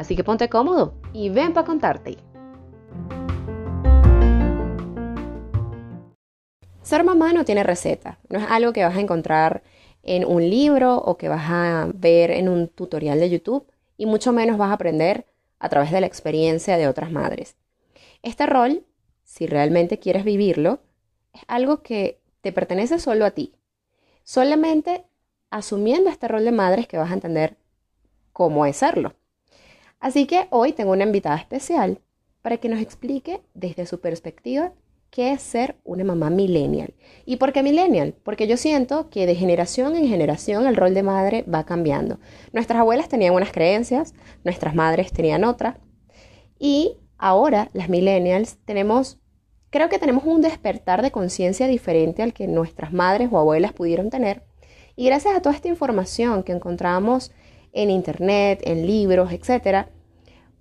Así que ponte cómodo y ven para contarte. Ser mamá no tiene receta, no es algo que vas a encontrar en un libro o que vas a ver en un tutorial de YouTube y mucho menos vas a aprender a través de la experiencia de otras madres. Este rol, si realmente quieres vivirlo, es algo que te pertenece solo a ti. Solamente asumiendo este rol de madre es que vas a entender cómo es serlo. Así que hoy tengo una invitada especial para que nos explique desde su perspectiva qué es ser una mamá millennial. ¿Y por qué millennial? Porque yo siento que de generación en generación el rol de madre va cambiando. Nuestras abuelas tenían unas creencias, nuestras madres tenían otras. Y ahora las millennials tenemos, creo que tenemos un despertar de conciencia diferente al que nuestras madres o abuelas pudieron tener. Y gracias a toda esta información que encontramos en internet, en libros, etc.,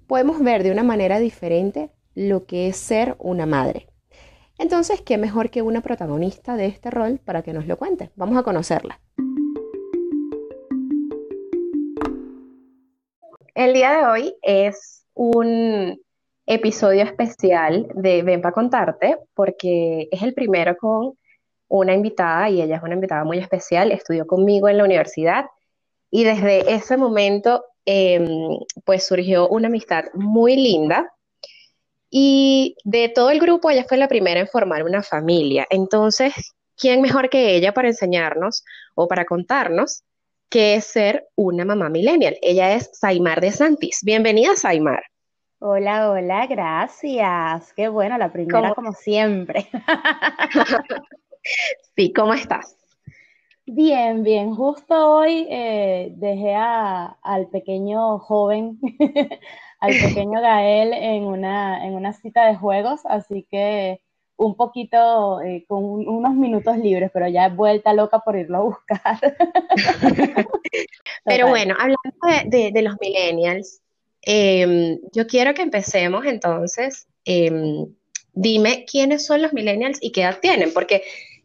podemos ver de una manera diferente lo que es ser una madre. Entonces, ¿qué mejor que una protagonista de este rol para que nos lo cuente? Vamos a conocerla. El día de hoy es un episodio especial de Ven para contarte porque es el primero con una invitada y ella es una invitada muy especial, estudió conmigo en la universidad y desde ese momento em, pues surgió una amistad muy linda y de todo el grupo, ella fue la primera en formar una familia. Entonces, ¿quién mejor que ella para enseñarnos o para contarnos qué es ser una mamá millennial? Ella es Saimar de Santis. Bienvenida, Saimar. Hola, hola, gracias. Qué bueno, la primera como siempre. sí, ¿cómo estás? Bien, bien. Justo hoy eh, dejé al pequeño joven al pequeño Gael en una, en una cita de juegos, así que un poquito eh, con unos minutos libres, pero ya he vuelta loca por irlo a buscar. pero bueno, hablando de, los millennials, em, yo quiero que empecemos entonces. Em, dime quiénes son los millennials y qué edad tienen, porque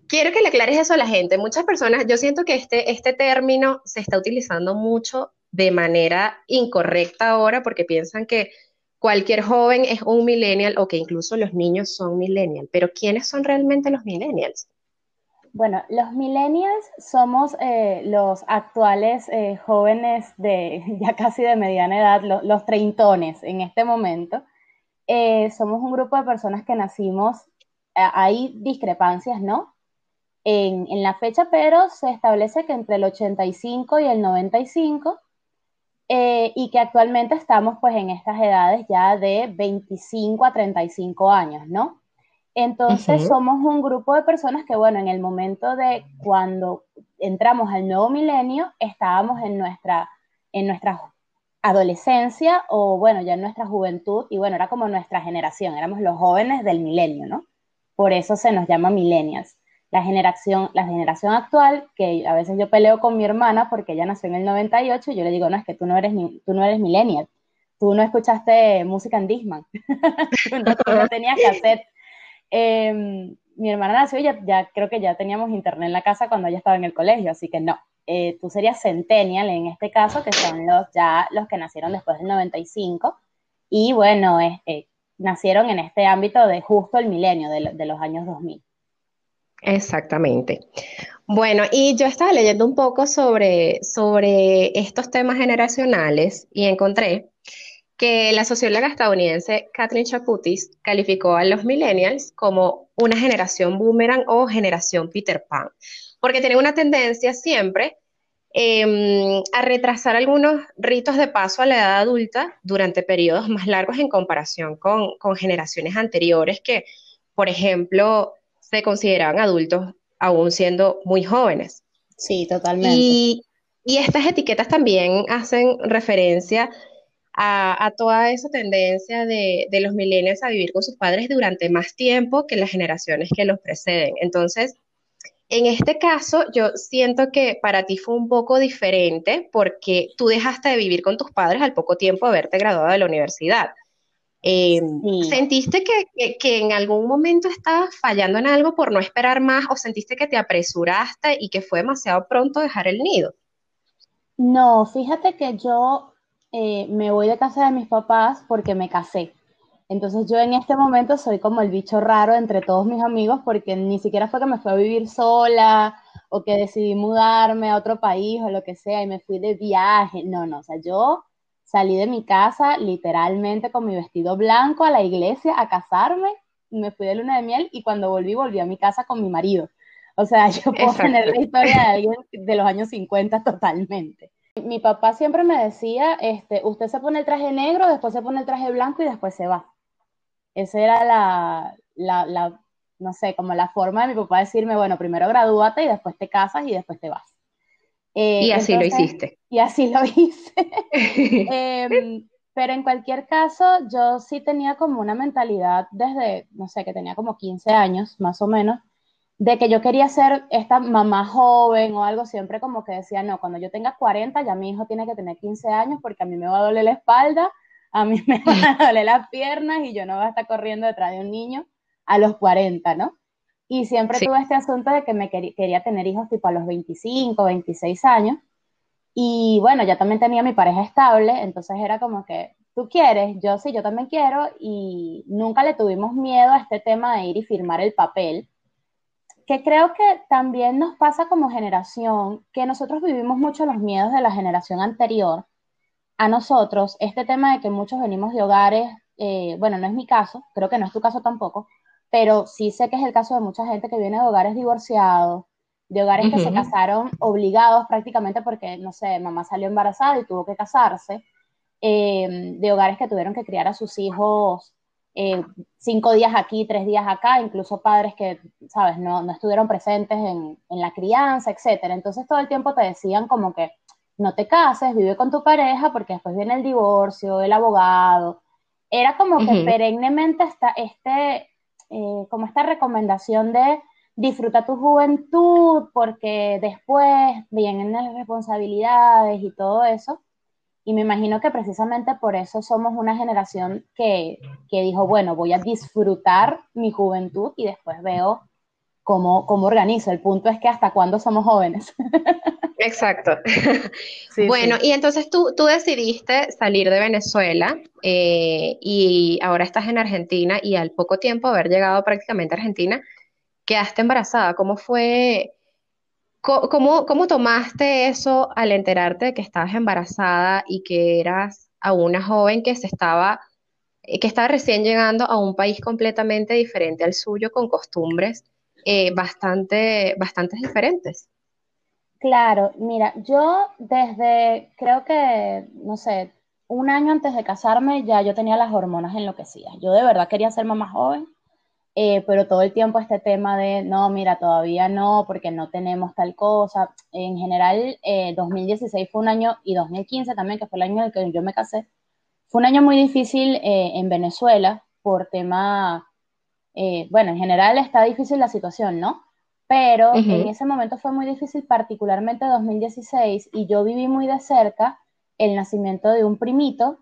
quiero que le aclares eso a la gente. Muchas personas, yo siento que este, este término se está utilizando mucho de manera incorrecta ahora porque piensan que cualquier joven es un millennial o que incluso los niños son millennials. Pero ¿quiénes son realmente los millennials? Bueno, los millennials somos eh, los actuales eh, jóvenes de ya casi de mediana edad, los treintones en este momento. Eh, somos un grupo de personas que nacimos, hay discrepancias, ¿no? En, en, la fecha, pero se establece que entre el 85 y el 95 eh, y que actualmente estamos pues en estas edades ya de 25 a 35 años, ¿no? Entonces somos un grupo de personas que, bueno, en el momento de cuando entramos al nuevo milenio, estábamos en nuestra, en nuestra adolescencia o, bueno, ya en nuestra juventud, y bueno, era como nuestra generación, éramos los jóvenes del milenio, ¿no? Por eso se nos llama millennials la generación, la generación actual, que a veces yo peleo con mi hermana porque ella nació en el 98 y yo le digo, no, es que tú no eres, tú no eres millennial, tú no escuchaste música en Disman, tú, no, tenías cassette. Em, mi hermana nació y ya, creo que ya teníamos internet en la casa cuando ella estaba en el colegio, así que no. Eh, tú serías centennial en este caso, que son los ya los que nacieron después del 95 y bueno, eh, nacieron en este ámbito de justo el milenio de, de los años 2000. Exactamente. Bueno, y yo estaba leyendo un poco sobre, sobre estos temas generacionales y encontré que la socióloga estadounidense Kathleen Chaputis calificó a los millennials como una generación boomerang o generación Peter Pan, porque tienen una tendencia siempre em, a retrasar algunos ritos de paso a la edad adulta durante periodos más largos en comparación con, con generaciones anteriores que, por ejemplo, se consideraban adultos aún siendo muy jóvenes. Sí, totalmente. Y, estas etiquetas también hacen referencia a, toda esa tendencia de, de, los millennials a vivir con sus padres durante más tiempo que las generaciones que los preceden. Entonces, en este caso, yo siento que para ti fue un poco diferente porque tú dejaste de vivir con tus padres al poco tiempo de haberte graduado de la universidad. Eh, ¿Sentiste que, que, en algún momento estabas fallando en algo por no esperar más o sentiste que te apresuraste y que fue demasiado pronto dejar el nido? No, fíjate que yo eh, me voy de casa de mis papás porque me casé. Entonces yo en este momento soy como el bicho raro entre todos mis amigos porque ni siquiera fue que me fui a vivir sola o que decidí mudarme a otro país o lo que sea y me fui de viaje. No, no, o sea, yo salí de mi casa literalmente con mi vestido blanco a la iglesia a casarme, me fui de luna de miel y cuando volví, volví a mi casa con mi marido. O sea, yo puedo tener la historia de alguien de los años 50 totalmente. Mi papá siempre me decía, este, usted se pone el traje negro, después se pone el traje blanco y después se va. Esa era la, la, la no sé, como la forma de mi papá decirme, bueno, primero gradúate y después te casas y después te vas. Eh, y así lo hiciste. Y así lo hice. Em, pero en cualquier caso, yo sí tenía como una mentalidad desde, no sé, que tenía como 15 años, más o menos, de que yo quería ser esta mamá joven o algo, siempre como que decía, no, cuando yo tenga 40 ya mi hijo tiene que tener 15 años porque a mí me va a doler la espalda, a mí me van a doler las piernas y yo no voy a estar corriendo detrás de un niño a los 40, ¿no? Y siempre tuve este asunto de que me quería tener hijos tipo a los 25, 26 años. Y bueno, ya también tenía mi pareja estable, entonces era como que, tú quieres, yo sí, yo también quiero, y nunca le tuvimos miedo a este tema de ir y firmar el papel, que creo que también nos pasa como generación, que nosotros vivimos mucho los miedos de la generación anterior a nosotros, este tema de que muchos venimos de hogares, eh, bueno, no es mi caso, creo que no es tu caso tampoco, pero sí sé que es el caso de mucha gente que viene de hogares divorciados, de hogares que se casaron obligados prácticamente porque, no sé, mamá salió embarazada y tuvo que casarse, eh, de hogares que tuvieron que criar a sus hijos eh, cinco días aquí, tres días acá, incluso padres que, sabes, no, no estuvieron presentes en, en, la crianza, etcétera. Entonces todo el tiempo te decían como que no te cases, vive con tu pareja porque después viene el divorcio, el abogado. Era como que perennemente está este, eh, como esta recomendación de disfruta tu juventud porque después vienen las responsabilidades y todo eso. Y me imagino que precisamente por eso somos una generación que, que dijo, bueno, voy a disfrutar mi juventud y después veo cómo, cómo organizo. El punto es que hasta cuándo somos jóvenes. Exacto. bueno, y entonces tú, tú, decidiste salir de Venezuela eh, y ahora estás en Argentina y al poco tiempo haber llegado prácticamente a Argentina, quedaste embarazada. ¿Cómo fue? ¿Cómo, cómo tomaste eso al enterarte de que estabas embarazada y que eras a una joven que se estaba, eh, que estaba recién llegando a un país completamente diferente al suyo, con costumbres eh, bastante, bastante diferentes? Claro, mira, yo desde, creo que, no sé, un año antes de casarme ya yo tenía las hormonas enloquecidas. Yo de verdad quería ser mamá joven eh, pero todo el tiempo este tema de, no, mira, todavía no, porque no tenemos tal cosa. En general, 2016 eh, fue un año, y 2015 también, que fue el año en el que yo me casé, fue un año muy difícil eh, en Venezuela por tema, bueno, en general está difícil la situación, ¿no? Pero en ese momento fue muy difícil, particularmente 2016, y yo viví muy de cerca el nacimiento de un primito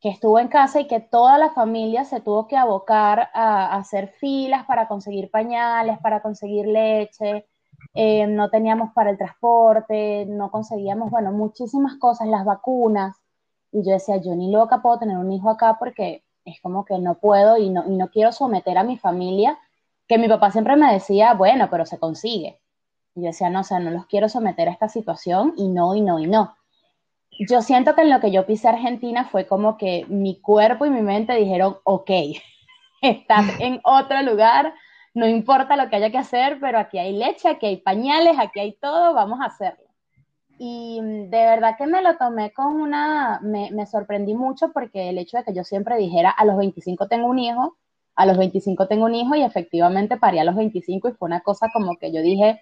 que estuvo en casa y que toda la familia se tuvo que abocar a, hacer filas para conseguir pañales, para conseguir leche, eh, no teníamos para el transporte, no conseguíamos, bueno, muchísimas cosas, las vacunas. Y yo decía, yo ni loca puedo tener un hijo acá porque es como que no puedo y no, y no quiero someter a mi familia, que mi papá siempre me decía, bueno, pero se consigue. Y yo decía, no, o sea, no los quiero someter a esta situación y no, y no, y no yo siento que en lo que yo pisé Argentina fue como que mi cuerpo y mi mente dijeron, ok, estás en otro lugar, no importa lo que haya que hacer, pero aquí hay leche, aquí hay pañales, aquí hay todo, vamos a hacerlo. Y de verdad que me lo tomé con una, me, me sorprendí mucho porque el hecho de que yo siempre dijera, a los 25 tengo un hijo, a los 25 tengo un hijo y efectivamente parí a los 25 y fue una cosa como que yo dije,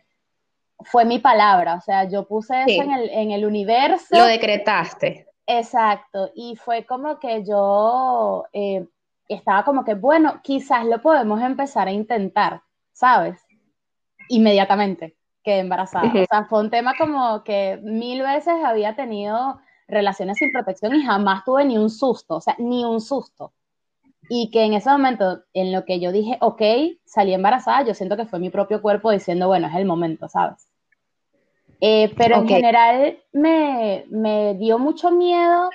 fue mi palabra, o sea, yo puse eso en, el, en el universo. Lo decretaste. Exacto, y fue como que yo eh, estaba como que, bueno, quizás lo podemos empezar a intentar, ¿sabes? Inmediatamente quedé embarazada. O sea, fue un tema como que mil veces había tenido relaciones sin protección y jamás tuve ni un susto, o sea, ni un susto. Y que en ese momento, en lo que yo dije, ok, salí embarazada, yo siento que fue mi propio cuerpo diciendo, bueno, es el momento, ¿sabes? Eh, pero en general me, me, dio mucho miedo,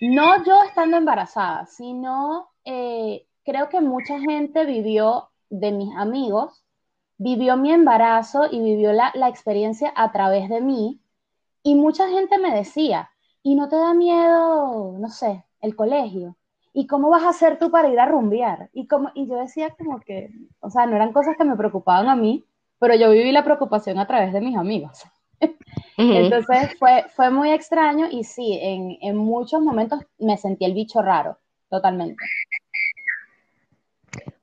no yo estando embarazada, sino eh, creo que mucha gente vivió, de mis amigos, vivió mi embarazo y vivió la, la experiencia a través de mí. Y mucha gente me decía, ¿y no te da miedo, no sé, el colegio? ¿Y cómo vas a hacer tú para ir a rumbear? Y, como, y yo decía como que, o sea, no eran cosas que me preocupaban a mí, pero yo viví la preocupación a través de mis amigos. Entonces fue, fue muy extraño y sí, en, en muchos momentos me sentí el bicho raro, totalmente.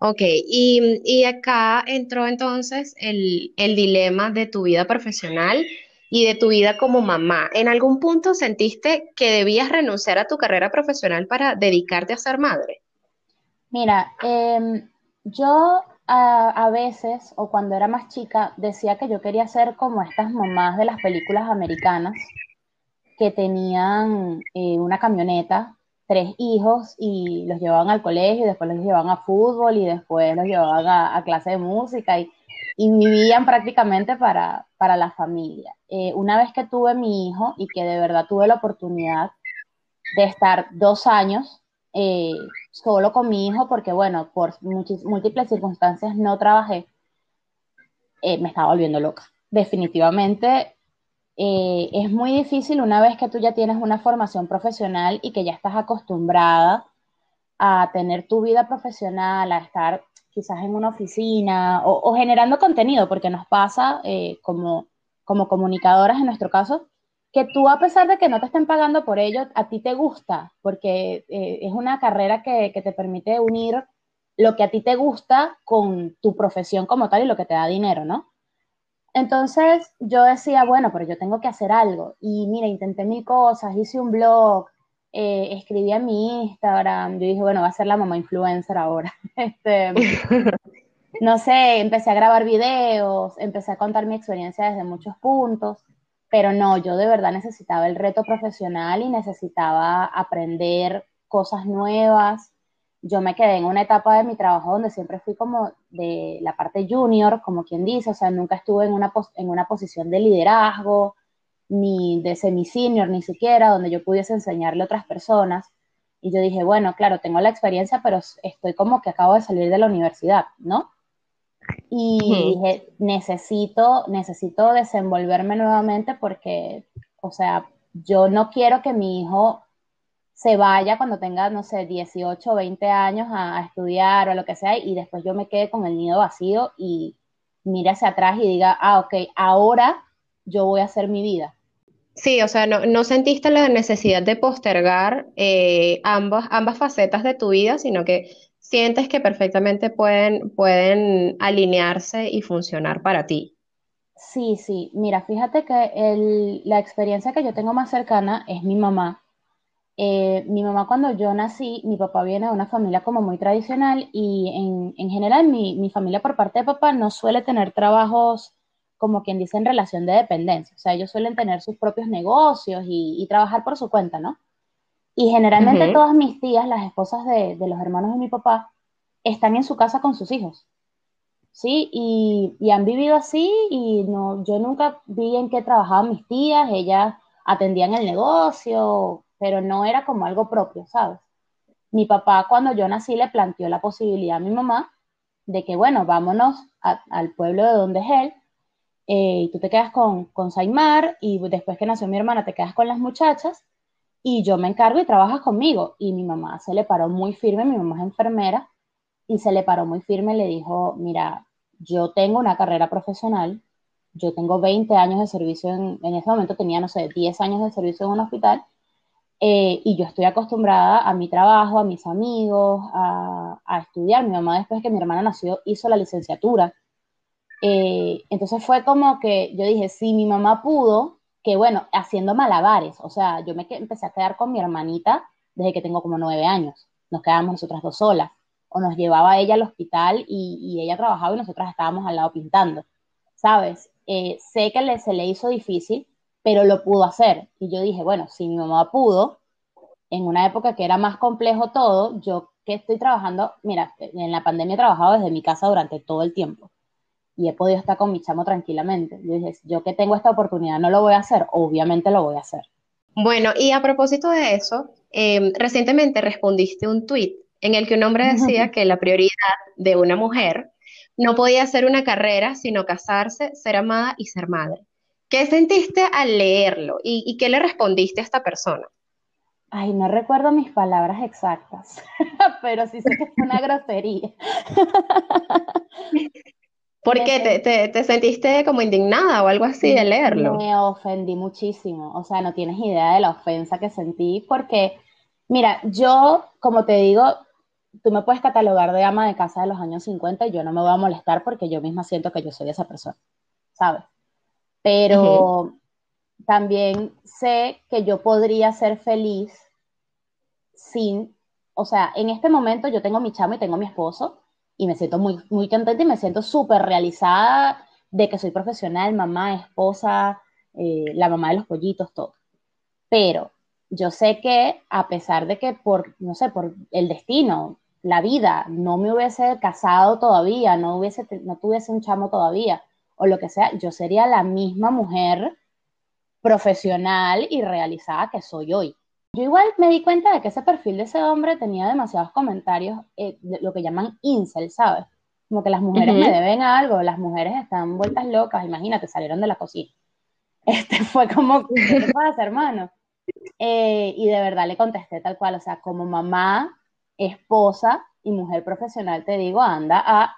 Ok, y, y, acá entró entonces el, el, dilema de tu vida profesional y de tu vida como mamá. ¿En algún punto sentiste que debías renunciar a tu carrera profesional para dedicarte a ser madre? Mira, eh, yo a, veces, o cuando era más chica, decía que yo quería ser como estas mamás de las películas americanas que tenían eh, una camioneta, tres hijos y los llevaban al colegio y después los llevaban a fútbol y después los llevaban a, clase de música y, vivían prácticamente para, para la familia. Eh, una vez que tuve mi hijo y que de verdad tuve la oportunidad de estar dos años eh, solo con mi hijo porque, bueno, por múltiples circunstancias no trabajé, eh, me estaba volviendo loca. Definitivamente eh, es muy difícil una vez que tú ya tienes una formación profesional y que ya estás acostumbrada a tener tu vida profesional, a estar quizás en una oficina o, generando contenido, porque nos pasa como, como comunicadoras en nuestro caso, que tú a pesar de que no te estén pagando por ello, a ti te gusta, porque eh, es una carrera que, te permite unir lo que a ti te gusta con tu profesión como tal y lo que te da dinero, ¿no? Entonces yo decía, bueno, pero yo tengo que hacer algo. Y mira, intenté mil cosas, hice un blog, eh, escribí en mi Instagram, yo dije, bueno, va a ser la mamá influencer ahora. Este, no sé, empecé a grabar videos, empecé a contar mi experiencia desde muchos puntos pero no, yo de verdad necesitaba el reto profesional y necesitaba aprender cosas nuevas. Yo me quedé en una etapa de mi trabajo donde siempre fui como de la parte junior, como quien dice, o sea, nunca estuve en una, en una posición de liderazgo, ni de semi-senior, ni siquiera, donde yo pudiese enseñarle a otras personas. Y yo dije, bueno, claro, tengo la experiencia, pero estoy como que acabo de salir de la universidad, ¿no? y dije, necesito, necesito desenvolverme nuevamente porque, o sea, yo no quiero que mi hijo se vaya cuando tenga, no sé, 18 o 20 años a, estudiar o lo que sea y después yo me quede con el nido vacío y mire hacia atrás y diga, ah, ok, ahora yo voy a hacer mi vida. Sí, o sea, no, no sentiste la necesidad de postergar eh, ambas, ambas facetas de tu vida, sino que sientes que perfectamente pueden, pueden alinearse y funcionar para ti. Sí, sí. Mira, fíjate que la experiencia que yo tengo más cercana es mi mamá. Eh, mi mamá cuando yo nací, mi papá viene de una familia como muy tradicional y en, general mi, familia por parte de papá no suele tener trabajos como quien dice en relación de dependencia. O sea, ellos suelen tener sus propios negocios y trabajar por su cuenta, ¿no? Y generalmente todas mis tías, las esposas de, los hermanos de mi papá, están en su casa con sus hijos. Sí, y, han vivido así y no, yo nunca vi en qué trabajaban mis tías, ellas atendían el negocio, pero no era como algo propio, ¿sabes? Mi papá cuando yo nací le planteó la posibilidad a mi mamá de que, bueno, vámonos al pueblo de donde es él, eh, y tú te quedas con, con Saimar, y después que nació mi hermana te quedas con las muchachas, y yo me encargo y trabajas conmigo. Y mi mamá se le paró muy firme, mi mamá es enfermera, y se le paró muy firme y le dijo, mira, yo tengo una carrera profesional, yo tengo 20 años de servicio, en, en ese momento tenía, no sé, 10 años de servicio en un hospital, eh, y yo estoy acostumbrada a mi trabajo, a mis amigos, a, estudiar. Mi mamá después que mi hermana nació hizo la licenciatura. Eh, entonces fue como que yo dije, si mi mamá pudo, que bueno, haciendo malabares. O sea, yo me empecé a quedar con mi hermanita desde que tengo como nueve años. Nos quedábamos nosotras dos solas. O nos llevaba ella al hospital y, ella trabajaba y nosotras estábamos al lado pintando. ¿Sabes? Eh, sé que le, se le hizo difícil, pero lo pudo hacer. Y yo dije, bueno, si mi mamá pudo, en una época que era más complejo todo, yo que estoy trabajando, mira, en la pandemia he trabajado desde mi casa durante todo el tiempo y he podido estar con mi chamo tranquilamente. Yo dije, yo que tengo esta oportunidad no lo voy a hacer, obviamente lo voy a hacer. Bueno, y a propósito de eso, em, recientemente respondiste un tweet en el que un hombre decía que la prioridad de una mujer no podía ser una carrera, sino casarse, ser amada y ser madre. ¿Qué sentiste al leerlo y, y qué le respondiste a esta persona? Ay, no recuerdo mis palabras exactas, pero sí sé que fue una grosería. ¿Por qué? ¿Te, te, sentiste como indignada o algo así de leerlo? Me ofendí muchísimo, o sea, no tienes idea de la ofensa que sentí porque, mira, yo, como te digo, tú me puedes catalogar de ama de casa de los años 50 y yo no me voy a molestar porque yo misma siento que yo soy esa persona, ¿sabes? Pero también sé que yo podría ser feliz sin, o sea, en este momento yo tengo mi chamo y tengo mi esposo y me siento muy, muy contenta y me siento súper realizada de que soy profesional, mamá, esposa, eh, la mamá de los pollitos, todo. Pero yo sé que a pesar de que por, no sé, por el destino, la vida, no me hubiese casado todavía, no, hubiese, no tuviese un chamo todavía, o lo que sea, yo sería la misma mujer profesional y realizada que soy hoy. Yo igual me di cuenta de que ese perfil de ese hombre tenía demasiados comentarios, eh, lo que llaman incel, ¿sabes? Como que las mujeres me deben algo, las mujeres están vueltas locas, imagínate, salieron de la cocina. Este fue como, ¿qué pasa, hermano? Eh, y de verdad le contesté tal cual, o sea, como mamá, esposa y mujer profesional, te digo, anda a,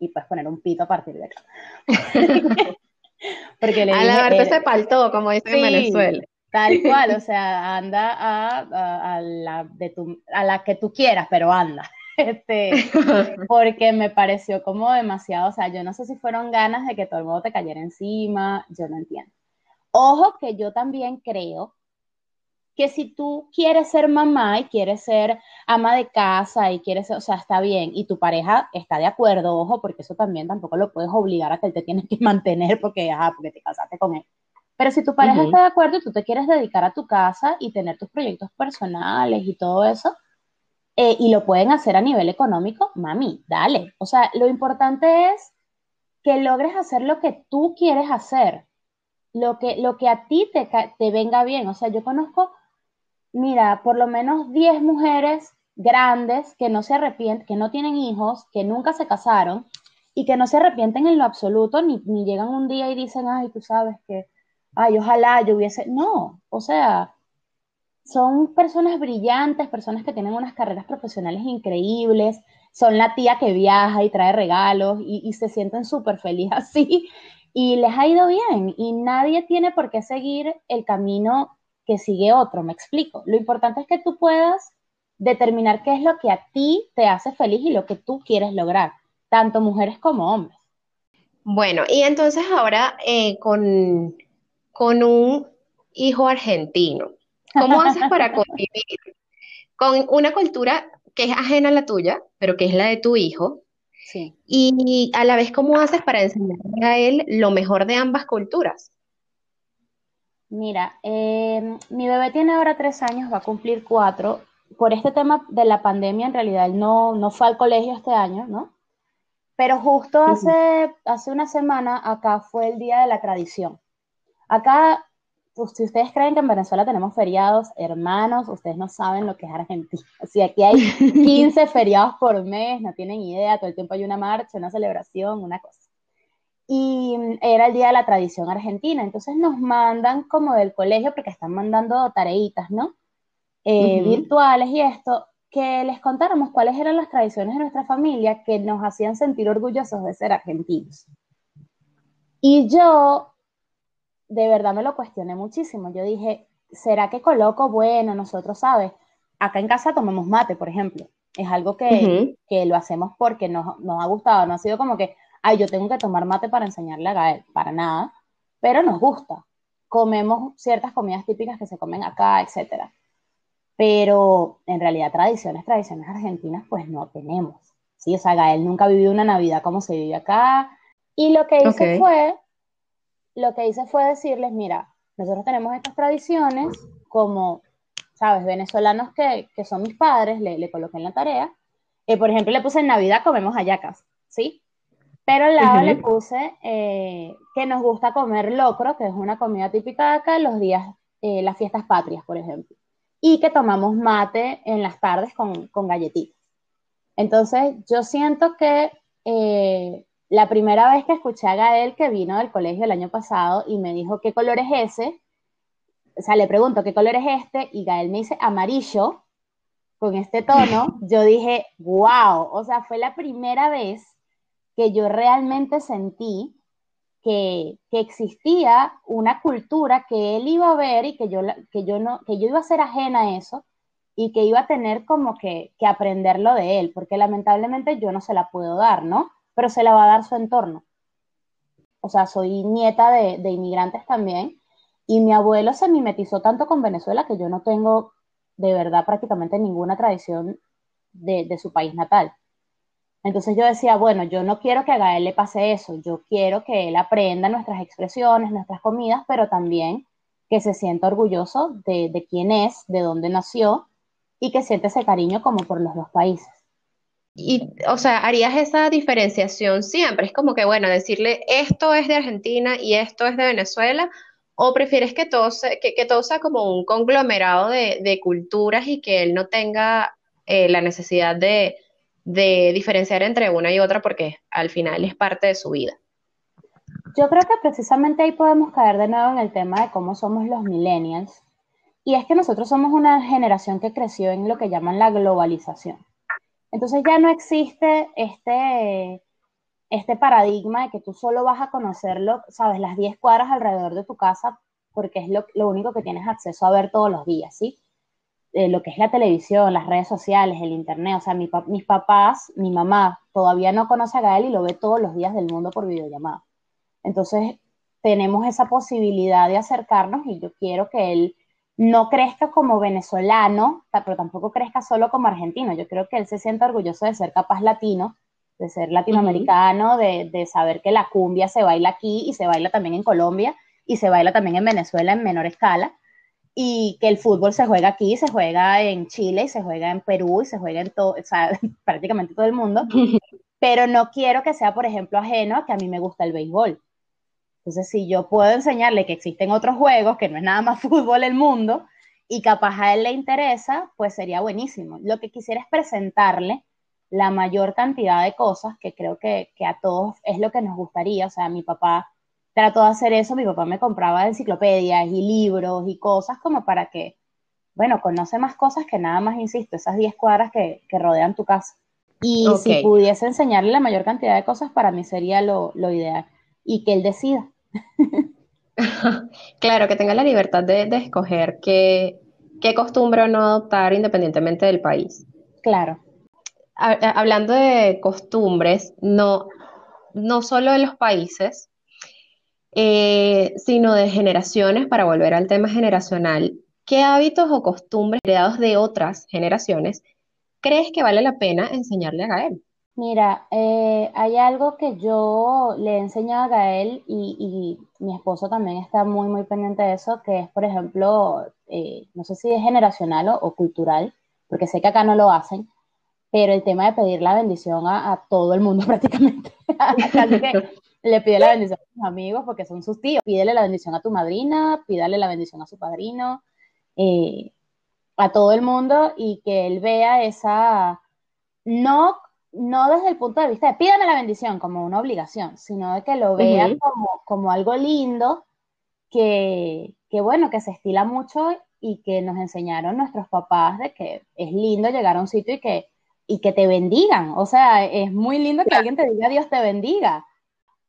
y puedes poner un pito a partir de acá. Porque le a la eh, se paltó, como dicen en Venezuela. Tal cual, o sea, anda a, la de tu, a la que tú quieras, pero anda. Este, porque me pareció como demasiado, o sea, yo no sé si fueron ganas de que todo el mundo te cayera encima, yo no entiendo. Ojo que yo también creo que si tú quieres ser mamá y quieres ser ama de casa y quieres, o sea, está bien, y tu pareja está de acuerdo, ojo, porque eso también tampoco lo puedes obligar a que él te tienes que mantener porque, ajá, porque te casaste con él. Pero si tu pareja está de acuerdo y tú te quieres dedicar a tu casa y tener tus proyectos personales y todo eso, eh, y lo pueden hacer a nivel económico, mami, dale. O sea, lo importante es que logres hacer lo que tú quieres hacer, lo que, lo que a ti te, te venga bien. O sea, yo conozco, mira, por lo menos 10 mujeres grandes que no se arrepienten, que no tienen hijos, que nunca se casaron y que no se arrepienten en lo absoluto, ni, ni llegan un día y dicen, ay, tú sabes que ay, ojalá yo hubiese, no, o sea, son personas brillantes, personas que tienen unas carreras profesionales increíbles, son la tía que viaja y trae regalos y, se sienten súper felices así y les ha ido bien y nadie tiene por qué seguir el camino que sigue otro, me explico. Lo importante es que tú puedas determinar qué es lo que a ti te hace feliz y lo que tú quieres lograr, tanto mujeres como hombres. Bueno, y entonces ahora eh, con con un hijo argentino? ¿Cómo haces para convivir con una cultura que es ajena a la tuya, pero que es la de tu hijo? Sí. Y a la vez, ¿cómo haces para enseñarle a él lo mejor de ambas culturas? Mira, em, mi bebé tiene ahora tres años, va a cumplir cuatro. Por este tema de la pandemia, en realidad él no, no fue al colegio este año, ¿no? Pero justo hace, hace una semana acá fue el Día de la Tradición. Acá, pues, si ustedes creen que en Venezuela tenemos feriados, hermanos, ustedes no saben lo que es Argentina. Si aquí hay 15 feriados por mes, no tienen idea, todo el tiempo hay una marcha, una celebración, una cosa. Y era el día de la tradición argentina, entonces nos mandan como del colegio, porque están mandando tareitas, ¿no? Eh, virtuales y esto, que les contáramos cuáles eran las tradiciones de nuestra familia que nos hacían sentir orgullosos de ser argentinos. Y yo de verdad me lo cuestioné muchísimo. Yo dije, ¿será que coloco? Bueno, nosotros, ¿sabes? Acá en casa tomamos mate, por ejemplo. Es algo que, lo hacemos porque nos, nos, ha gustado. No ha sido como que, ay, yo tengo que tomar mate para enseñarle a Gael. Para nada. Pero nos gusta. comemos ciertas comidas típicas que se comen acá, etcétera. Pero en realidad tradiciones, tradiciones argentinas, pues no tenemos. Sí, o sea, Gael nunca ha vivido una Navidad como se vive acá. Y lo que hice fue, lo que hice fue decirles, mira, nosotros tenemos estas tradiciones como, sabes, venezolanos que, que son mis padres, le, le coloqué en la tarea. Eh, por ejemplo, le puse en Navidad comemos hallacas, ¿sí? Pero al lado le puse eh, que nos gusta comer locro, que es una comida típica de acá, los días, eh, las fiestas patrias, por ejemplo. Y que tomamos mate en las tardes con, con galletitas. Entonces, yo siento que eh, la primera vez que escuché a Gael, que vino del colegio el año pasado y me dijo, ¿qué color es ese? O sea, le pregunto, ¿qué color es este? Y Gael me dice, amarillo, con este tono. Yo dije, wow, o sea, fue la primera vez que yo realmente sentí que, existía una cultura que él iba a ver y que yo, que, yo no, que yo iba a ser ajena a eso y que iba a tener como que, aprenderlo de él, porque lamentablemente yo no se la puedo dar, ¿no? Pero se la va a dar su entorno. O sea, soy nieta de, inmigrantes también y mi abuelo se mimetizó tanto con Venezuela que yo no tengo de verdad prácticamente ninguna tradición de, de su país natal. Entonces yo decía, bueno, yo no quiero que a Gael le pase eso, yo quiero que él aprenda nuestras expresiones, nuestras comidas, pero también que se sienta orgulloso de, quién es, de dónde nació y que siente ese cariño como por los dos países. Y, o sea, harías esa diferenciación siempre. Es como que, bueno, decirle esto es de Argentina y esto es de Venezuela, o prefieres que todo, que, todo sea como un conglomerado de, culturas y que él no tenga eh, la necesidad de, de diferenciar entre una y otra porque al final es parte de su vida. Yo creo que precisamente ahí podemos caer de nuevo en el tema de cómo somos los millennials. Y es que nosotros somos una generación que creció en lo que llaman la globalización. Entonces ya no existe este, este paradigma de que tú solo vas a conocerlo, sabes, las 10 cuadras alrededor de tu casa porque es lo, lo único que tienes acceso a ver todos los días, ¿sí? Eh, lo que es la televisión, las redes sociales, el internet. O sea, mis papás, mi mamá todavía no conoce a Gael y lo ve todos los días del mundo por videollamada. Entonces, tenemos esa posibilidad de acercarnos y yo quiero que él no crezca como venezolano, pero tampoco crezca solo como argentino. Yo creo que él se sienta orgulloso de ser capaz latino, de ser latinoamericano, de, de saber que la cumbia se baila aquí y se baila también en Colombia y se baila también en Venezuela en menor escala y que el fútbol se juega aquí, se juega en Chile, y se juega en Perú, y se juega en todo, o sea, prácticamente todo el mundo, pero no quiero que sea, por ejemplo, ajeno a que a mí me gusta el béisbol. Entonces, si yo puedo enseñarle que existen otros juegos, que no es nada más fútbol el mundo, y capaz a él le interesa, pues sería buenísimo. Lo que quisiera es presentarle la mayor cantidad de cosas que creo que, que a todos es lo que nos gustaría. O sea, mi papá trato de hacer eso, mi papá me compraba enciclopedias y libros y cosas como para que, bueno, conoce más cosas que nada más, insisto, esas 10 cuadras que, rodean tu casa. Y si pudiese enseñarle la mayor cantidad de cosas, para mí sería lo, ideal. Y que él decida. claro, que tenga la libertad de, escoger qué, qué costumbre o no adoptar independientemente del país. Claro. Hablando de costumbres, no, no solo en los países, eh, sino de generaciones, para volver al tema generacional, ¿qué hábitos o costumbres heredados de otras generaciones crees que vale la pena enseñarle a Gael? Mira, eh, hay algo que yo le he enseñado a Gael y, mi esposo también está muy, muy pendiente de eso, que es, por ejemplo, eh, no sé si es generacional o, cultural, porque sé que acá no lo hacen, pero el tema de pedir la bendición a, todo el mundo prácticamente le pide la bendición a sus amigos porque son sus tíos. Pídele la bendición a tu madrina, pídale la bendición a su padrino, eh, a todo el mundo y que él vea esa, no, no desde el punto de vista de pídame la bendición como una obligación, sino de que lo vea como, como algo lindo que, que, bueno, que se estila mucho y que nos enseñaron nuestros papás de que es lindo llegar a un sitio y que, y que te bendigan. O sea, es muy lindo que alguien te diga Dios te bendiga.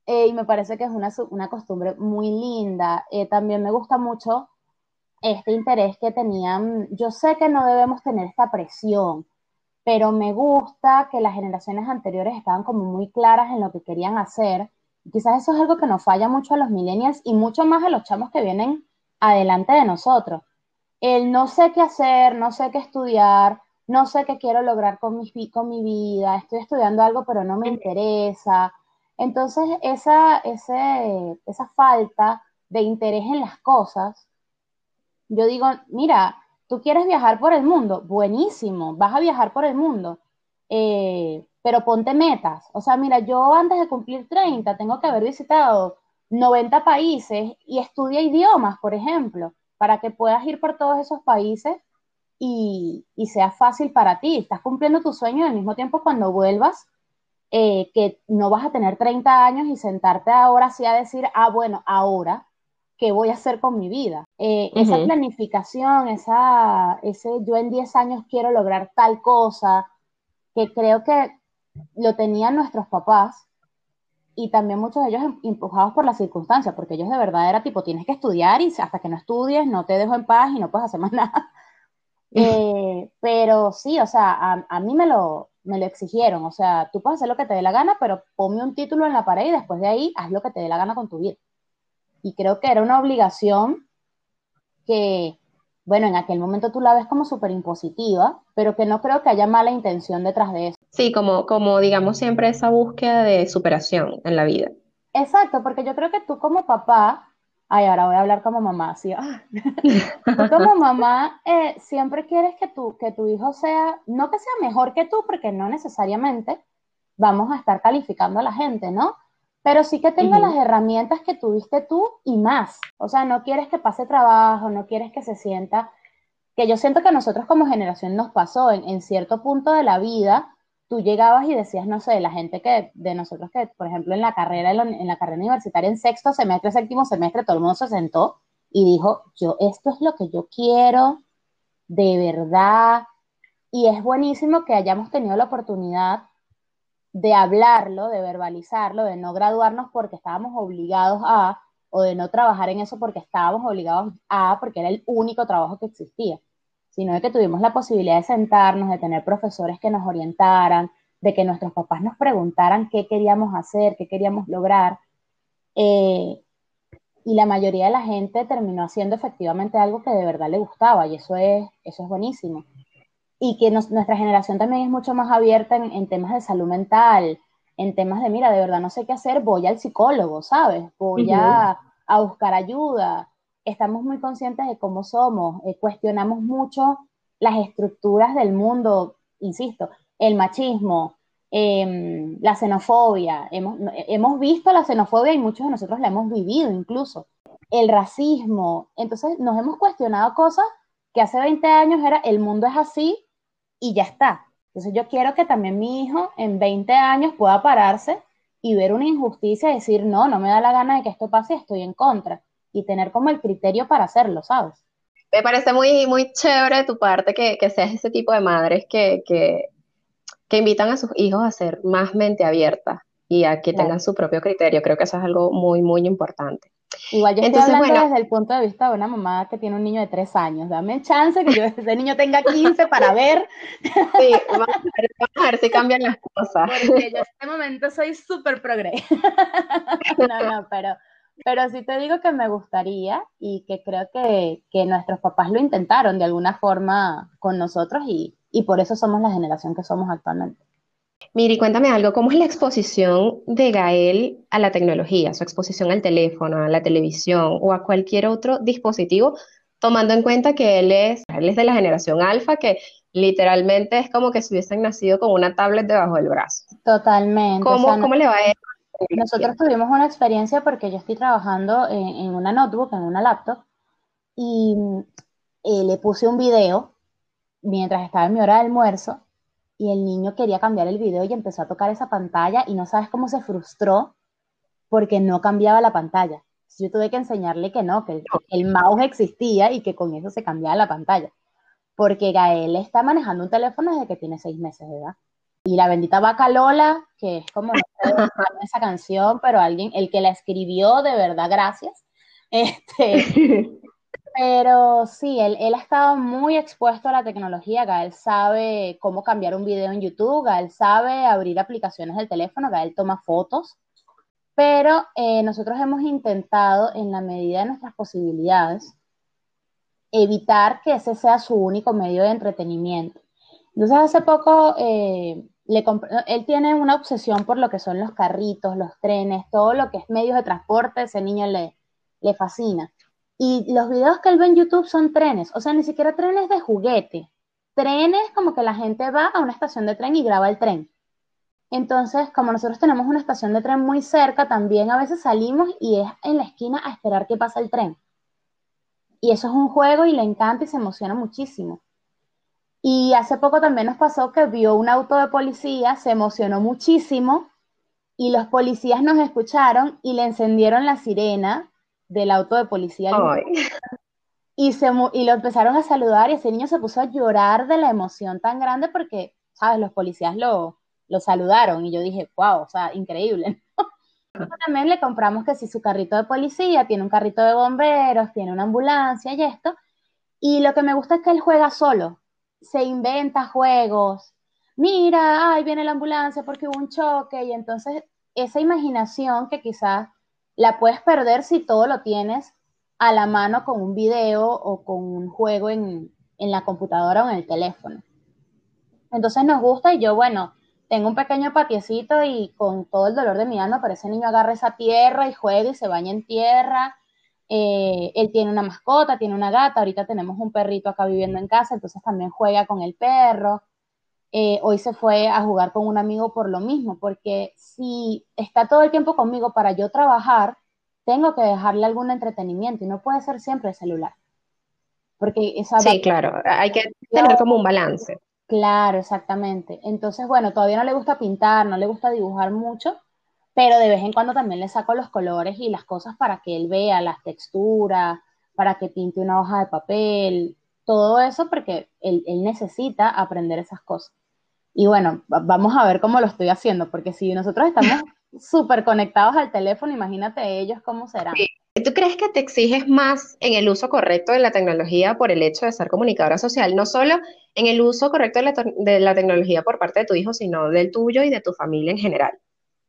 Eh, y me parece que es una, una costumbre muy linda. Eh, también me gusta mucho este interés que tenían. Yo sé que no debemos tener esta presión, pero me gusta que las generaciones anteriores estaban como muy claras en lo que querían hacer. quizás eso es algo que nos falla mucho a los millennials y mucho más a los chamos que vienen adelante de nosotros. El no sé qué hacer, no sé qué estudiar, no sé qué quiero lograr con mi, con mi vida, estoy estudiando algo pero no me interesa. Entonces, esa, esa falta de interés en las cosas, yo digo, mira, tú quieres viajar por el mundo, buenísimo, vas a viajar por el mundo, eh, pero ponte metas. O sea, mira, yo antes de cumplir 30 tengo que haber visitado 90 países y estudia idiomas, por ejemplo, para que puedas ir por todos esos países y, sea fácil para ti. Estás cumpliendo tu sueño al mismo tiempo cuando vuelvas, eh, que no vas a tener 30 años y sentarte ahora sí a decir, ah, bueno, ahora, ¿qué voy a hacer con mi vida? Eh, esa planificación, esa, ese yo en 10 años quiero lograr tal cosa, que creo que lo tenían nuestros papás y también muchos de ellos em, empujados por las circunstancias, porque ellos de verdad era tipo, tienes que estudiar y hasta que no estudies no te dejo en paz y no puedes hacer más nada. Eh, pero sí, o sea, a, a, mí me lo, me lo exigieron, o sea, tú puedes hacer lo que te dé la gana, pero ponme un título en la pared y después de ahí haz lo que te dé la gana con tu vida. Y creo que era una obligación que, bueno, en aquel momento tú la ves como súper impositiva, pero que no creo que haya mala intención detrás de eso. Sí, como, como digamos siempre esa búsqueda de superación en la vida. Exacto, porque yo creo que tú como papá, ay, ahora voy a hablar como mamá, sí, ah. tú como mamá eh, siempre quieres que tu, que tu hijo sea, no que sea mejor que tú, porque no necesariamente vamos a estar calificando a la gente, ¿no? Pero sí que tenga las herramientas que tuviste tú y más. O sea, no quieres que pase trabajo, no quieres que se sienta, que yo siento que a nosotros como generación nos pasó en, en cierto punto de la vida, tú llegabas y decías, no sé, la gente que de nosotros que, por ejemplo, en la carrera, en la carrera universitaria, en sexto semestre, séptimo semestre, todo el mundo se sentó y dijo, yo, esto es lo que yo quiero, de verdad. Y es buenísimo que hayamos tenido la oportunidad de hablarlo, de verbalizarlo, de no graduarnos porque estábamos obligados a, o de no trabajar en eso porque estábamos obligados a, porque era el único trabajo que existía sino de que tuvimos la posibilidad de sentarnos, de tener profesores que nos orientaran, de que nuestros papás nos preguntaran qué queríamos hacer, qué queríamos lograr. Eh, y la mayoría de la gente terminó haciendo efectivamente algo que de verdad le gustaba y eso es, eso es buenísimo. Y que nuestra generación también es mucho más abierta en, temas de salud mental, en temas de, mira, de verdad no sé qué hacer, voy al psicólogo, ¿sabes? Voy a, a buscar ayuda, estamos muy conscientes de cómo somos, eh, cuestionamos mucho las estructuras del mundo, insisto, el machismo, em, la xenofobia, hemos, hemos, visto la xenofobia y muchos de nosotros la hemos vivido incluso, el racismo, entonces nos hemos cuestionado cosas que hace 20 años era el mundo es así y ya está. Entonces yo quiero que también mi hijo en 20 años pueda pararse y ver una injusticia y decir, no, no me da la gana de que esto pase, estoy en contra y tener como el criterio para hacerlo, ¿sabes? Me parece muy, muy chévere de tu parte que, seas ese tipo de madres que, que, invitan a sus hijos a ser más mente abierta y a que tengan su propio criterio. Creo que eso es algo muy, muy importante. Igual yo estoy hablando desde el punto de vista de una mamá que tiene un niño de tres años. Dame chance que yo, ese niño tenga 15 para ver. Sí, vamos a ver, si cambian las cosas. Porque yo en este momento soy súper progre. No, no, pero pero sí te digo que me gustaría y que creo que, nuestros papás lo intentaron de alguna forma con nosotros y, por eso somos la generación que somos actualmente. Miri, cuéntame algo, ¿cómo es la exposición de Gael a la tecnología, su exposición al teléfono, a la televisión o a cualquier otro dispositivo, tomando en cuenta que él es, él es de la generación alfa, que literalmente es como que si hubiesen nacido con una tablet debajo del brazo? Totalmente. ¿Cómo, ¿cómo le va a él nosotros tuvimos una experiencia porque yo estoy trabajando en, una notebook, en una laptop, y eh, le puse un video mientras estaba en mi hora de almuerzo y el niño quería cambiar el video y empezó a tocar esa pantalla y no sabes cómo se frustró porque no cambiaba la pantalla. Yo tuve que enseñarle que no, que el, el mouse existía y que con eso se cambiaba la pantalla. Porque Gael está manejando un teléfono desde que tiene seis meses de edad. Y la bendita vaca Lola, que es como no esa canción, pero alguien, el que la escribió, de verdad, gracias. Este, pero sí, él, él, ha estado muy expuesto a la tecnología. Gael sabe cómo cambiar un video en YouTube, Gael sabe abrir aplicaciones del teléfono, Gael toma fotos. Pero eh, nosotros hemos intentado, en la medida de nuestras posibilidades, evitar que ese sea su único medio de entretenimiento. Entonces hace poco eh, él tiene una obsesión por lo que son los carritos, los trenes, todo lo que es medios de transporte, ese niño le, le fascina. Y los videos que él ve en YouTube son trenes, o sea, ni siquiera trenes de juguete, trenes como que la gente va a una estación de tren y graba el tren. Entonces, como nosotros tenemos una estación de tren muy cerca, también a veces salimos y es en la esquina a esperar que pase el tren. Y eso es un juego y le encanta y se emociona muchísimo. Y hace poco también nos pasó que vio un auto de policía, se emocionó muchísimo y los policías nos escucharon y le encendieron la sirena del auto de policía. Y, se, y lo empezaron a saludar y ese niño se puso a llorar de la emoción tan grande porque, ¿sabes? Los policías lo, lo saludaron y yo dije, wow, o sea, increíble. También le compramos que si su carrito de policía, tiene un carrito de bomberos, tiene una ambulancia y esto. Y lo que me gusta es que él juega solo, se inventa juegos. Mira, ay, viene la ambulancia porque hubo un choque y entonces esa imaginación que quizás la puedes perder si todo lo tienes a la mano con un video o con un juego en, en la computadora o en el teléfono. Entonces nos gusta y yo, bueno, tengo un pequeño patiecito y con todo el dolor de mi alma, pero ese niño agarra esa tierra y juega y se baña en tierra. Eh, él tiene una mascota, tiene una gata, ahorita tenemos un perrito acá viviendo en casa, entonces también juega con el perro. Eh, hoy se fue a jugar con un amigo por lo mismo, porque si está todo el tiempo conmigo para yo trabajar, tengo que dejarle algún entretenimiento y no puede ser siempre el celular. Porque esa sí, claro, hay que tener como un balance. Claro, exactamente. Entonces, bueno, todavía no le gusta pintar, no le gusta dibujar mucho, pero de vez en cuando también le saco los colores y las cosas para que él vea las texturas, para que pinte una hoja de papel, todo eso porque él, necesita aprender esas cosas. Y bueno, vamos a ver cómo lo estoy haciendo, porque si nosotros estamos súper conectados al teléfono, imagínate ellos cómo serán. ¿Tú crees que te exiges más en el uso correcto de la tecnología por el hecho de ser comunicadora social? No solo en el uso correcto de la, tecnología por parte de tu hijo, sino del tuyo y de tu familia en general.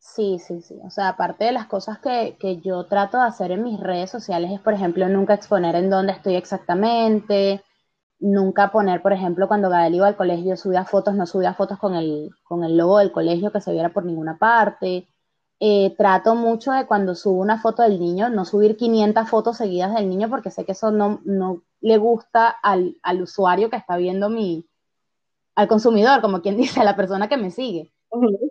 Sí, sí, sí. O sea, aparte de las cosas que, yo trato de hacer en mis redes sociales es, por ejemplo, nunca exponer en dónde estoy exactamente, nunca poner, por ejemplo, cuando Gael iba al colegio subía fotos, no subía fotos con el, con el logo del colegio que se viera por ninguna parte. Eh, trato mucho de cuando subo una foto del niño, no subir 500 fotos seguidas del niño porque sé que eso no, no le gusta al, usuario que está viendo mi, al consumidor, como quien dice, a la persona que me sigue.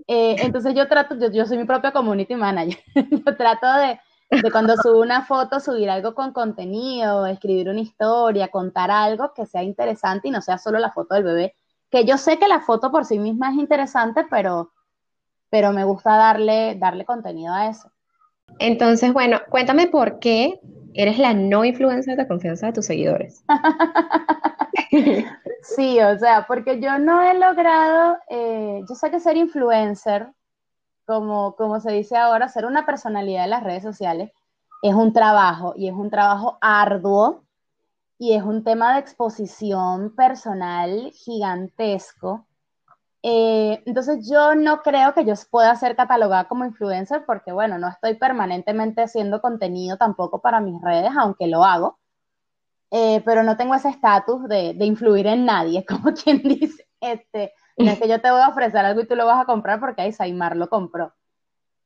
Eh, entonces yo trato, yo, soy mi propia community manager, yo trato de, de cuando subo una foto, subir algo con contenido, escribir una historia, contar algo que sea interesante y no sea solo la foto del bebé, que yo sé que la foto por sí misma es interesante, pero pero me gusta darle, darle contenido a eso. Entonces, bueno, cuéntame por qué eres la no influencer de confianza de tus seguidores. sí, o sea, porque yo no he logrado, eh, yo sé que ser influencer, como, como se dice ahora, ser una personalidad de las redes sociales, es un trabajo y es un trabajo arduo y es un tema de exposición personal gigantesco. Eh, entonces yo no creo que yo pueda ser catalogada como influencer porque, bueno, no estoy permanentemente haciendo contenido tampoco para mis redes, aunque lo hago, eh, pero no tengo ese estatus de, influir en nadie, como quien dice, este, no es que yo te voy a ofrecer algo y tú lo vas a comprar porque ahí Saimar lo compró.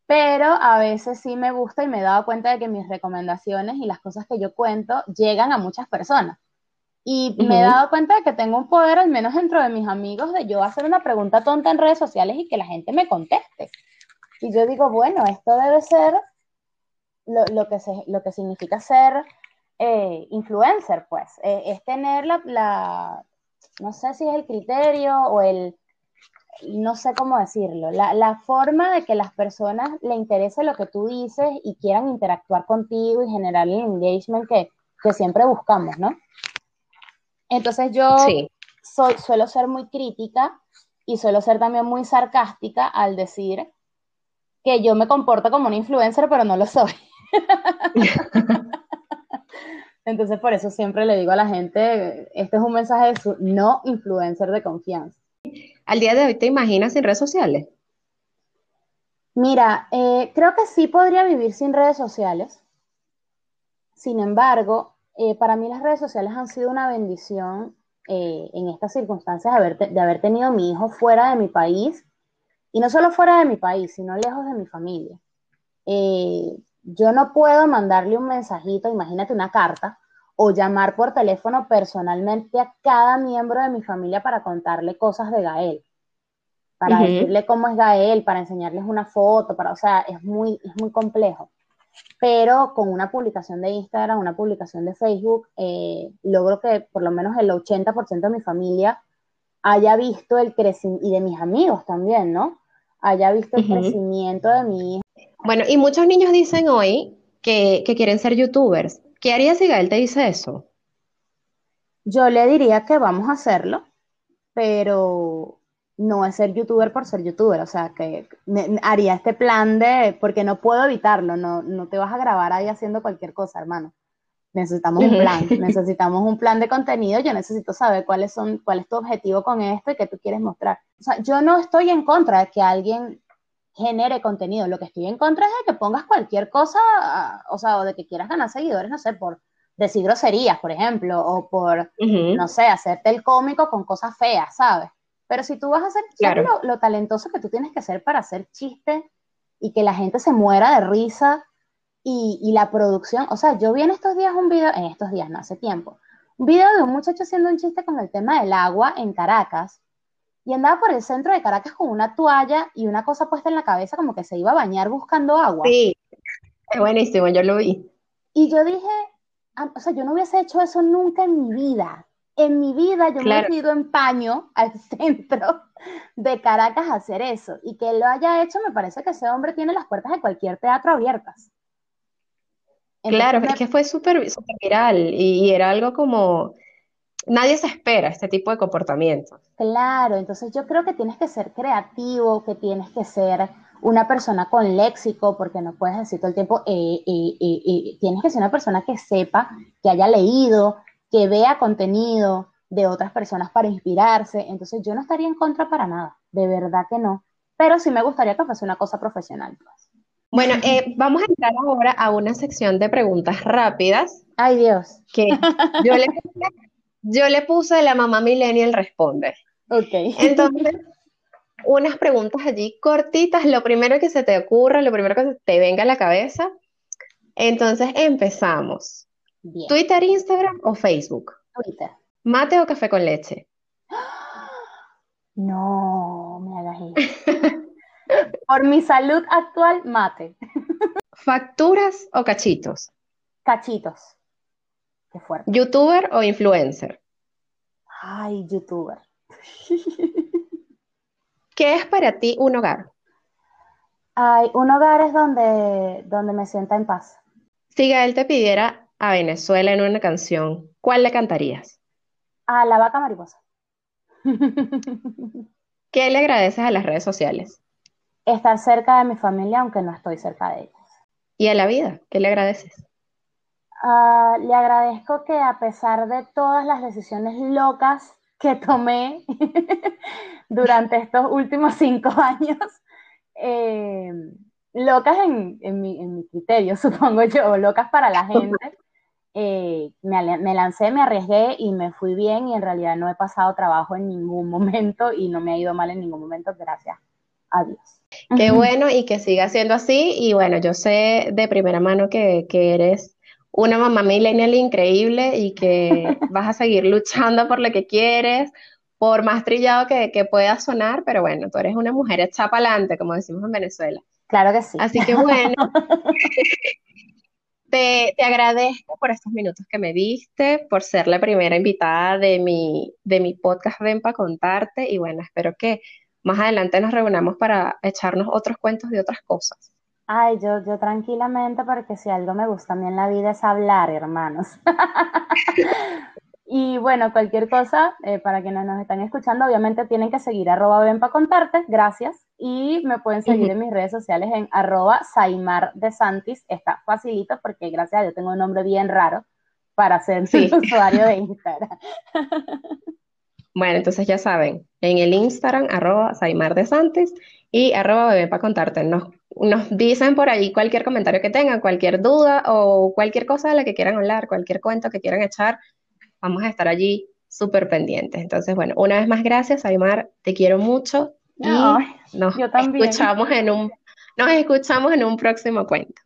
Pero a veces sí me gusta y me he dado cuenta de que mis recomendaciones y las cosas que yo cuento llegan a muchas personas. Y me he dado cuenta de que tengo un poder, al menos dentro de mis amigos, de yo hacer una pregunta tonta en redes sociales y que la gente me conteste. Y yo digo, bueno, esto debe ser lo, que, lo que significa ser eh, influencer, pues. Eh, es tener la, no sé si es el criterio o el, no sé cómo decirlo, la, la, forma de que las personas le interese lo que tú dices y quieran interactuar contigo y generar el engagement que, que siempre buscamos, ¿no? Entonces yo soy, suelo ser muy crítica y suelo ser también muy sarcástica al decir que yo me comporto como una influencer, pero no lo soy. Entonces por eso siempre le digo a la gente, este es un mensaje de su no influencer de confianza. ¿Al día de hoy te imaginas sin redes sociales? Mira, eh, creo que sí podría vivir sin redes sociales. Sin embargo, eh, para mí las redes sociales han sido una bendición eh, en estas circunstancias de haber, de haber tenido mi hijo fuera de mi país, y no solo fuera de mi país, sino lejos de mi familia. Eh, yo no puedo mandarle un mensajito, imagínate una carta, o llamar por teléfono personalmente a cada miembro de mi familia para contarle cosas de Gael, para decirle cómo es Gael, para enseñarles una foto, para, o sea, es muy, es muy complejo. Pero con una publicación de Instagram, una publicación de Facebook, eh, logro que por lo menos el 80% de mi familia haya visto el crecimiento, y de mis amigos también, ¿no? Haya visto el crecimiento de mi. Bueno, y muchos niños dicen hoy que, que quieren ser youtubers. ¿Qué harías si Gael te dice eso? Yo le diría que vamos a hacerlo, pero no es ser youtuber por ser youtuber, o sea, que haría este plan de, porque no puedo evitarlo, no, no te vas a grabar ahí haciendo cualquier cosa, hermano. Necesitamos un plan, necesitamos un plan de contenido, yo necesito saber cuáles son, cuál es tu objetivo con esto y qué tú quieres mostrar. O sea, yo no estoy en contra de que alguien genere contenido. Lo que estoy en contra es de que pongas cualquier cosa, o sea, o de que quieras ganar seguidores, no sé, por decir groserías, por ejemplo, o por, no sé, hacerte el cómico con cosas feas, ¿sabes? Pero si tú vas a hacer lo, talentoso que tú tienes que hacer para hacer chistes y que la gente se muera de risa y, y, la producción, o sea, yo vi en estos días un video, en estos días, no hace tiempo, un video de un muchacho haciendo un chiste con el tema del agua en Caracas y andaba por el centro de Caracas con una toalla y una cosa puesta en la cabeza como que se iba a bañar buscando agua. Sí, es buenísimo, yo lo vi. Y yo dije, ah, o sea, yo no hubiese hecho eso nunca en mi vida. En mi vida yo me he ido en paño al centro de Caracas a hacer eso. Y que lo haya hecho, me parece que ese hombre tiene las puertas de cualquier teatro abiertas. claro, es que fue súper viral y era algo como nadie se espera este tipo de comportamientos. Claro, entonces yo creo que tienes que ser creativo, que tienes que ser una persona con léxico, porque no puedes decir todo el tiempo, eh, eh, eh, tienes que ser una persona que sepa, que haya leído, que vea contenido de otras personas para inspirarse. Entonces yo no estaría en contra para nada, de verdad que no. Pero sí me gustaría que fuese una cosa profesional. Pues. Bueno, vamos a entrar ahora a una sección de preguntas rápidas. Ay Dios. Que yo yo le puse la mamá millennial responde. Ok. Entonces, unas preguntas allí cortitas, lo primero que se te ocurra, lo primero que te venga a la cabeza. Entonces, empezamos. ¿Twitter, Instagram o Facebook? Twitter. ¿Mate o café con leche? No, me hagas eso. Por mi salud actual, mate. ¿Facturas o cachitos? Cachitos. ¿Youtuber o influencer? Ay, youtuber. ¿Qué es para ti un hogar? Ay, un hogar es donde, donde me sienta en paz. Si Gael te pidiera a Venezuela en una canción, ¿cuál le cantarías? A la vaca mariposa. ¿Qué le agradeces a las redes sociales? Estar cerca de mi familia, aunque no estoy cerca de ellas. ¿Y a la vida? ¿Qué le agradeces? Ah, le agradezco que a pesar de todas las decisiones locas que tomé durante estos últimos cinco años, eh, locas en, mi, criterio, supongo yo, locas para la gente, eh, me, me, lancé, me arriesgué y me fui bien y en realidad no he pasado trabajo en ningún momento y no me ha ido mal en ningún momento, gracias a Dios. Qué bueno y que siga siendo así y bueno, yo sé de primera mano que, que eres una mamá millennial increíble y que vas a seguir luchando por lo que quieres, por más trillado que, que pueda sonar, pero bueno, tú eres una mujer hecha para adelante, como decimos en Venezuela. Claro que sí. Así que bueno, te, te, agradezco por estos minutos que me diste, por ser la primera invitada de mi, de mi podcast Ven para contarte y bueno, espero que más adelante nos reunamos para echarnos otros cuentos de otras cosas. Ay, yo, yo tranquilamente, porque si algo me gusta a mí en la vida es hablar, hermanos. y bueno, cualquier cosa, eh, para quienes nos están escuchando, obviamente tienen que seguir arroba ven para contarte, gracias. Y me pueden seguir en mis redes sociales en arroba Saimar de Santis. Está facilito porque gracias a Dios tengo un nombre bien raro para ser usuario de Instagram. Bueno, entonces ya saben, en el Instagram, arroba Saimar de Santis y arroba bebé para contarte. Nos, nos dicen por ahí cualquier comentario que tengan, cualquier duda o cualquier cosa de la que quieran hablar, cualquier cuento que quieran echar, vamos a estar allí súper pendientes. Entonces, bueno, una vez más, gracias, Saimar, te quiero mucho y nos escuchamos en un nos escuchamos en un próximo cuento.